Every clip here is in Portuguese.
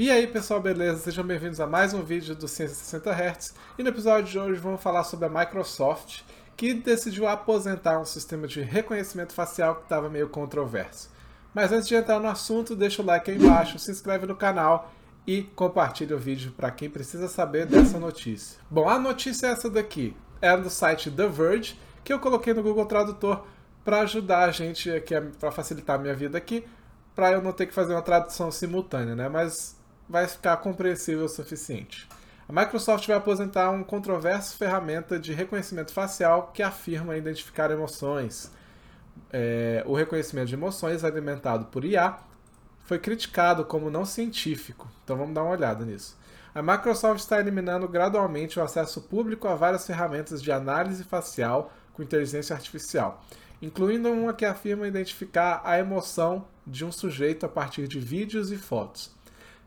E aí pessoal, beleza? Sejam bem-vindos a mais um vídeo do Ciência 60 Hz. E no episódio de hoje vamos falar sobre a Microsoft, que decidiu aposentar um sistema de reconhecimento facial que estava meio controverso. Mas antes de entrar no assunto, deixa o like aí embaixo, se inscreve no canal e compartilha o vídeo para quem precisa saber dessa notícia. Bom, a notícia é essa daqui. É do site The Verge, que eu coloquei no Google Tradutor para ajudar a gente aqui, para facilitar a minha vida aqui, para eu não ter que fazer uma tradução simultânea, né? Mas vai ficar compreensível o suficiente. A Microsoft vai aposentar um controverso ferramenta de reconhecimento facial que afirma identificar emoções. É, o reconhecimento de emoções alimentado por IA foi criticado como não científico, então vamos dar uma olhada nisso. A Microsoft está eliminando gradualmente o acesso público a várias ferramentas de análise facial com inteligência artificial, incluindo uma que afirma identificar a emoção de um sujeito a partir de vídeos e fotos.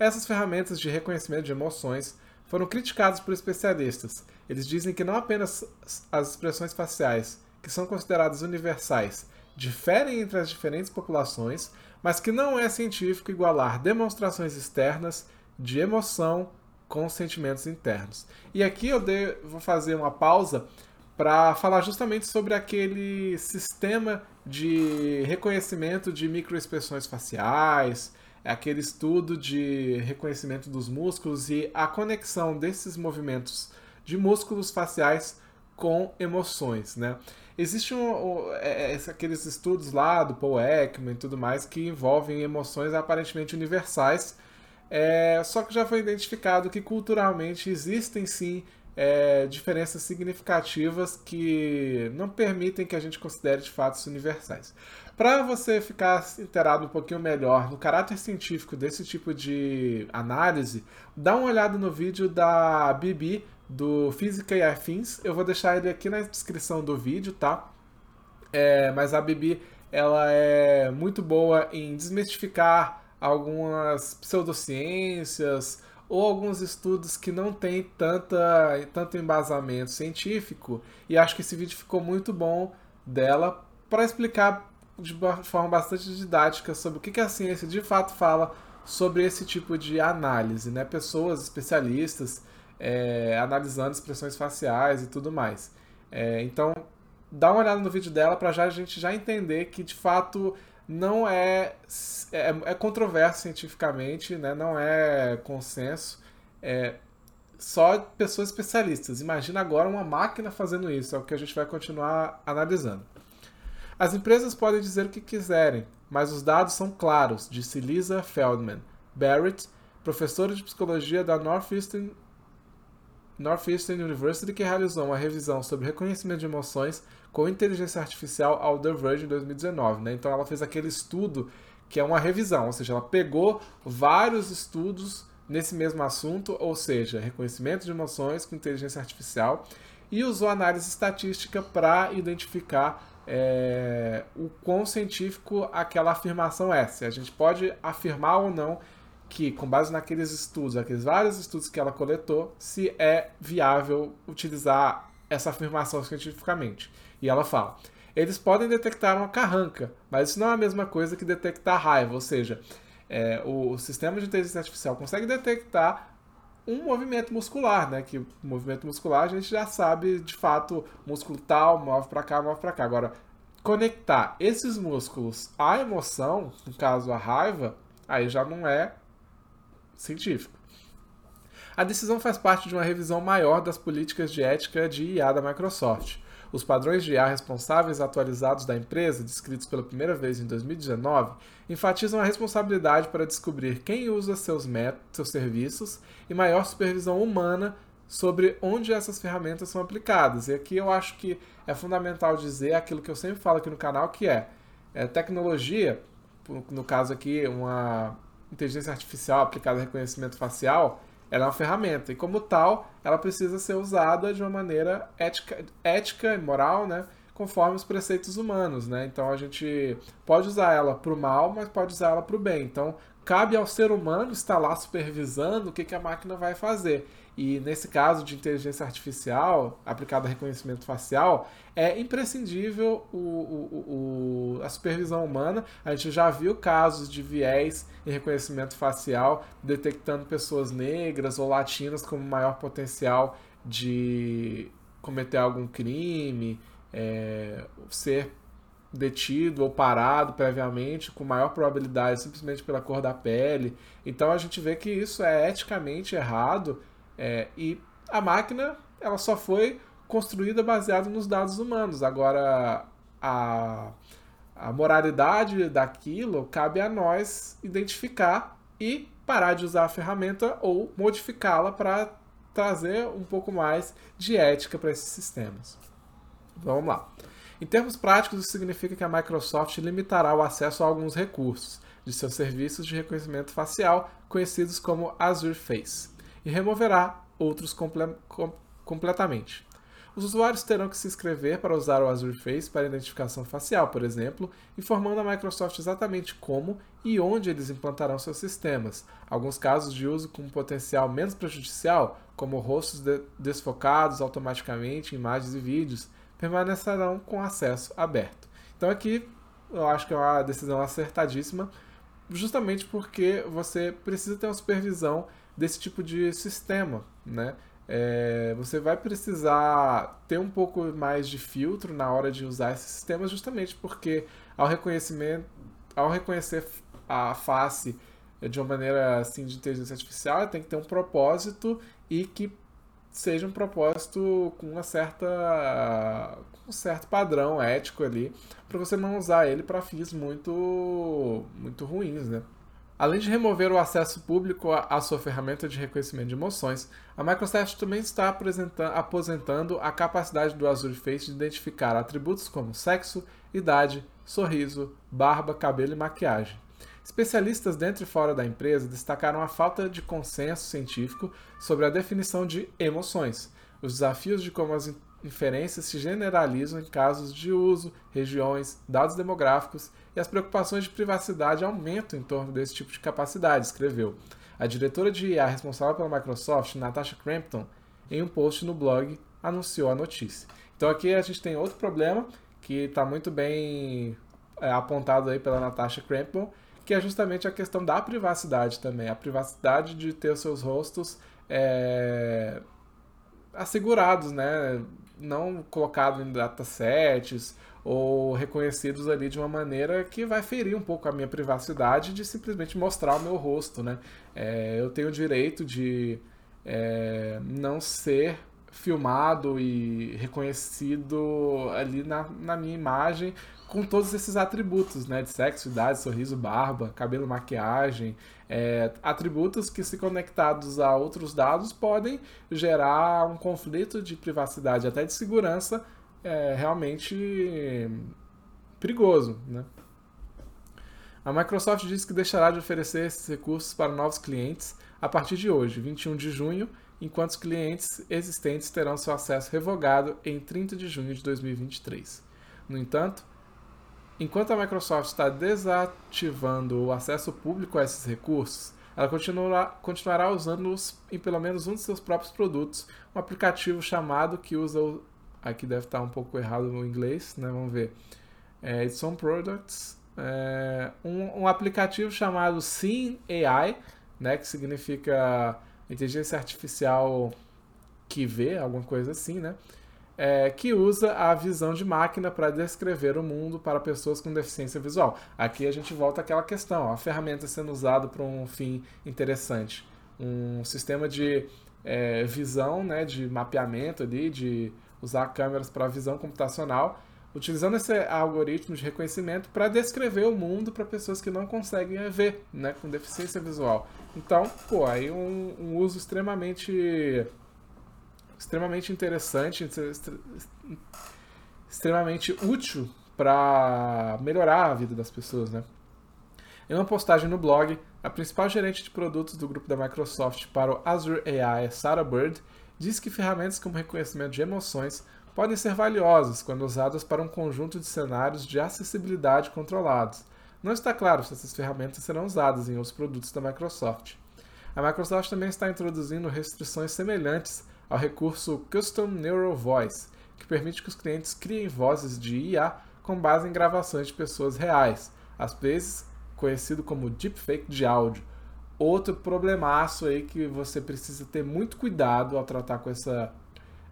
Essas ferramentas de reconhecimento de emoções foram criticadas por especialistas. Eles dizem que não apenas as expressões faciais, que são consideradas universais, diferem entre as diferentes populações, mas que não é científico igualar demonstrações externas de emoção com sentimentos internos. E aqui eu vou fazer uma pausa para falar justamente sobre aquele sistema de reconhecimento de microexpressões faciais, aquele estudo de reconhecimento dos músculos e a conexão desses movimentos de músculos faciais com emoções, né? Existem um, é, é, aqueles estudos lá do Paul Ekman e tudo mais que envolvem emoções aparentemente universais, é, só que já foi identificado que culturalmente existem sim é, diferenças significativas que não permitem que a gente considere de fatos universais. Para você ficar inteirado um pouquinho melhor no caráter científico desse tipo de análise, dá uma olhada no vídeo da Bibi do Física e Afins. Eu vou deixar ele aqui na descrição do vídeo, tá? É, mas a Bibi ela é muito boa em desmistificar algumas pseudociências ou alguns estudos que não têm tanta, tanto embasamento científico. E acho que esse vídeo ficou muito bom dela para explicar de forma bastante didática sobre o que a ciência de fato fala sobre esse tipo de análise, né? Pessoas especialistas é, analisando expressões faciais e tudo mais. É, então, dá uma olhada no vídeo dela para já a gente já entender que de fato não é é, é controverso cientificamente, né? Não é consenso. É só pessoas especialistas. Imagina agora uma máquina fazendo isso. É o que a gente vai continuar analisando. As empresas podem dizer o que quiserem, mas os dados são claros, disse Lisa Feldman Barrett, professora de psicologia da Northeastern, Northeastern University, que realizou uma revisão sobre reconhecimento de emoções com inteligência artificial ao The Verge em 2019. Né? Então ela fez aquele estudo que é uma revisão, ou seja, ela pegou vários estudos nesse mesmo assunto, ou seja, reconhecimento de emoções com inteligência artificial, e usou análise estatística para identificar é, o quão científico aquela afirmação é. Se a gente pode afirmar ou não que, com base naqueles estudos, aqueles vários estudos que ela coletou, se é viável utilizar essa afirmação cientificamente. E ela fala: eles podem detectar uma carranca, mas isso não é a mesma coisa que detectar raiva, ou seja, é, o, sistema de inteligência artificial consegue detectar um movimento muscular, né? Que o movimento muscular a gente já sabe de fato, músculo tal, move para cá, move para cá. Agora, conectar esses músculos à emoção, no caso a raiva, aí já não é científico. A decisão faz parte de uma revisão maior das políticas de ética de IA da Microsoft. Os padrões de IA responsáveis atualizados da empresa, descritos pela primeira vez em 2019, enfatizam a responsabilidade para descobrir quem usa seus seus serviços e maior supervisão humana sobre onde essas ferramentas são aplicadas. E aqui eu acho que é fundamental dizer aquilo que eu sempre falo aqui no canal, que é, é tecnologia, no caso aqui, uma inteligência artificial aplicada a reconhecimento facial, ela é uma ferramenta e, como tal, ela precisa ser usada de uma maneira ética, ética e moral, né? Conforme os preceitos humanos, né? Então a gente pode usar ela para o mal, mas pode usar ela para o bem. Então, cabe ao ser humano estar lá supervisando o que, que a máquina vai fazer. E nesse caso de inteligência artificial aplicada a reconhecimento facial, é imprescindível o, o, o, a supervisão humana. A gente já viu casos de viés em reconhecimento facial detectando pessoas negras ou latinas como maior potencial de cometer algum crime, é, ser detido ou parado previamente com maior probabilidade simplesmente pela cor da pele. Então a gente vê que isso é eticamente errado é, e a máquina ela só foi construída baseada nos dados humanos. Agora a, a moralidade daquilo cabe a nós identificar e parar de usar a ferramenta ou modificá-la para trazer um pouco mais de ética para esses sistemas. Vamos lá. Em termos práticos, isso significa que a Microsoft limitará o acesso a alguns recursos de seus serviços de reconhecimento facial, conhecidos como Azure Face, e removerá outros comple com completamente. Os usuários terão que se inscrever para usar o Azure Face para identificação facial, por exemplo, informando a Microsoft exatamente como e onde eles implantarão seus sistemas. Alguns casos de uso com potencial menos prejudicial, como rostos de desfocados automaticamente imagens e vídeos, permanecerão com acesso aberto. Então aqui eu acho que é uma decisão acertadíssima, justamente porque você precisa ter uma supervisão desse tipo de sistema, né? É, você vai precisar ter um pouco mais de filtro na hora de usar esses sistemas, justamente porque ao reconhecimento, ao reconhecer a face de uma maneira assim de inteligência artificial, tem que ter um propósito e que seja um propósito com uma certa um certo padrão ético ali, para você não usar ele para fins muito muito ruins, né? Além de remover o acesso público à sua ferramenta de reconhecimento de emoções, a Microsoft também está aposentando a capacidade do Azure Face de identificar atributos como sexo, idade, sorriso, barba, cabelo e maquiagem. Especialistas dentro e fora da empresa destacaram a falta de consenso científico sobre a definição de emoções, os desafios de como as inferências se generalizam em casos de uso, regiões, dados demográficos e as preocupações de privacidade aumentam em torno desse tipo de capacidade, escreveu. A diretora de IA responsável pela Microsoft, Natasha Crampton, em um post no blog, anunciou a notícia. Então aqui a gente tem outro problema que está muito bem é, apontado aí pela Natasha Crampton, que é justamente a questão da privacidade também. A privacidade de ter os seus rostos é, assegurados, né? Não colocados em datasets ou reconhecidos ali de uma maneira que vai ferir um pouco a minha privacidade de simplesmente mostrar o meu rosto, né? É, eu tenho o direito de é, não ser filmado e reconhecido ali na, na minha imagem com todos esses atributos, né? De sexo, idade, sorriso, barba, cabelo, maquiagem. É, atributos que, se conectados a outros dados, podem gerar um conflito de privacidade, até de segurança, é, realmente perigoso, né? A Microsoft disse que deixará de oferecer esses recursos para novos clientes a partir de hoje, 21 de junho, enquanto os clientes existentes terão seu acesso revogado em 30 de junho de 2023. No entanto, Enquanto a Microsoft está desativando o acesso público a esses recursos, ela continuará, continuará usando-os em pelo menos um de seus próprios produtos, um aplicativo chamado que usa o, aqui deve estar um pouco errado no inglês, né? Vamos ver. É, It's on Products. É, um, um, aplicativo chamado Sim AI, né? Que significa inteligência artificial que vê, alguma coisa assim, né? é, que usa a visão de máquina para descrever o mundo para pessoas com deficiência visual. Aqui a gente volta àquela questão, ó, a ferramenta sendo usada para um fim interessante. Um sistema de é, visão, né, de mapeamento ali, de usar câmeras para visão computacional, utilizando esse algoritmo de reconhecimento para descrever o mundo para pessoas que não conseguem ver, né, com deficiência visual. Então, pô, aí um, um uso extremamente extremamente interessante, extremamente útil para melhorar a vida das pessoas, né? Em uma postagem no blog, a principal gerente de produtos do grupo da Microsoft para o Azure AI, Sarah Bird, diz que ferramentas como reconhecimento de emoções podem ser valiosas quando usadas para um conjunto de cenários de acessibilidade controlados, não está claro se essas ferramentas serão usadas em outros produtos da Microsoft. A Microsoft também está introduzindo restrições semelhantes ao recurso Custom Neural Voice, que permite que os clientes criem vozes de IA com base em gravações de pessoas reais, às vezes conhecido como deepfake de áudio. Outro problemaço aí que você precisa ter muito cuidado ao tratar com essa,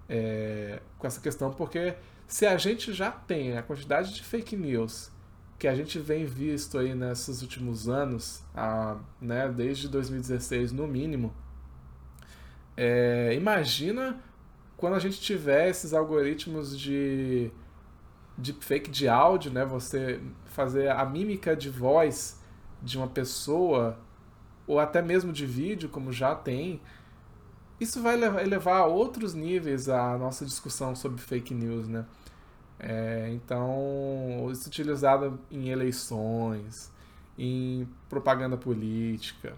é, com essa questão, porque se a gente já tem a quantidade de fake news que a gente vem visto aí nesses últimos anos, a, né, desde 2016 no mínimo, é, imagina quando a gente tiver esses algoritmos de deepfake de áudio, né, você fazer a mímica de voz de uma pessoa, ou até mesmo de vídeo, como já tem, isso vai elevar a outros níveis a nossa discussão sobre fake news, né? É, então, isso utilizado em eleições, em propaganda política,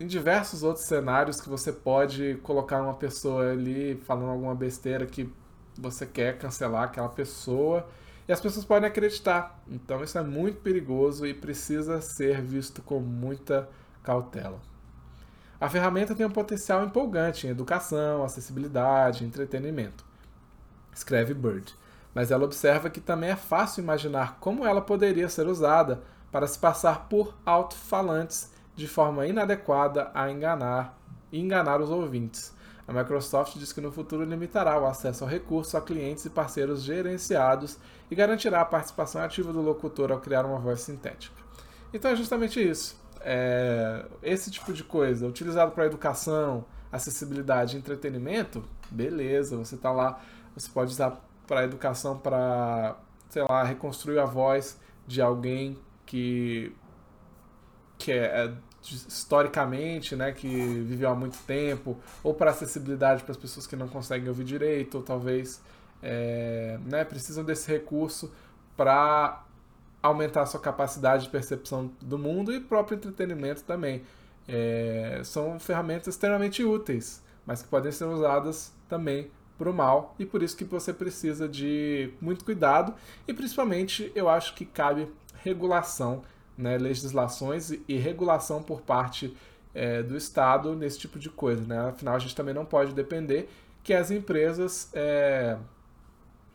em diversos outros cenários que você pode colocar uma pessoa ali falando alguma besteira que você quer cancelar aquela pessoa e as pessoas podem acreditar. Então, isso é muito perigoso e precisa ser visto com muita cautela. A ferramenta tem um potencial empolgante em educação, acessibilidade, entretenimento. Escreve Bird mas ela observa que também é fácil imaginar como ela poderia ser usada para se passar por alto-falantes de forma inadequada a enganar enganar os ouvintes. A Microsoft diz que no futuro limitará o acesso ao recurso a clientes e parceiros gerenciados e garantirá a participação ativa do locutor ao criar uma voz sintética. Então é justamente isso. É, esse tipo de coisa, utilizado para educação, acessibilidade entretenimento, beleza, você está lá, você pode usar para educação, para, sei lá, reconstruir a voz de alguém que, que é, é historicamente, né, que viveu há muito tempo, ou para acessibilidade para as pessoas que não conseguem ouvir direito, ou talvez é, né, precisam desse recurso para aumentar a sua capacidade de percepção do mundo e próprio entretenimento também. É, são ferramentas extremamente úteis, mas que podem ser usadas também para o mal e por isso que você precisa de muito cuidado e principalmente eu acho que cabe regulação, né, legislações e regulação por parte é, do Estado nesse tipo de coisa. Né? Afinal, a gente também não pode depender que as empresas é,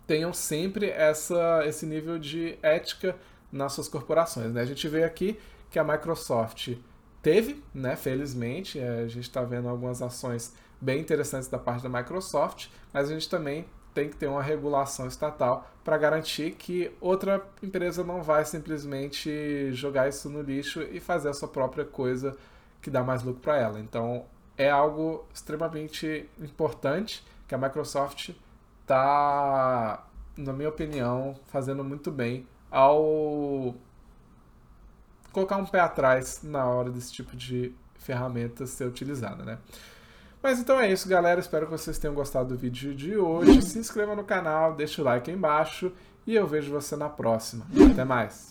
tenham sempre essa, esse nível de ética nas suas corporações. Né? A gente vê aqui que a Microsoft teve, né, felizmente, é, a gente está vendo algumas ações bem interessantes da parte da Microsoft, mas a gente também tem que ter uma regulação estatal para garantir que outra empresa não vai simplesmente jogar isso no lixo e fazer a sua própria coisa que dá mais lucro para ela. Então é algo extremamente importante que a Microsoft está, na minha opinião, fazendo muito bem ao colocar um pé atrás na hora desse tipo de ferramenta ser utilizada, né? Mas então é isso, galera. Espero que vocês tenham gostado do vídeo de hoje. Se inscreva no canal, deixa o like aí embaixo e eu vejo você na próxima. Até mais!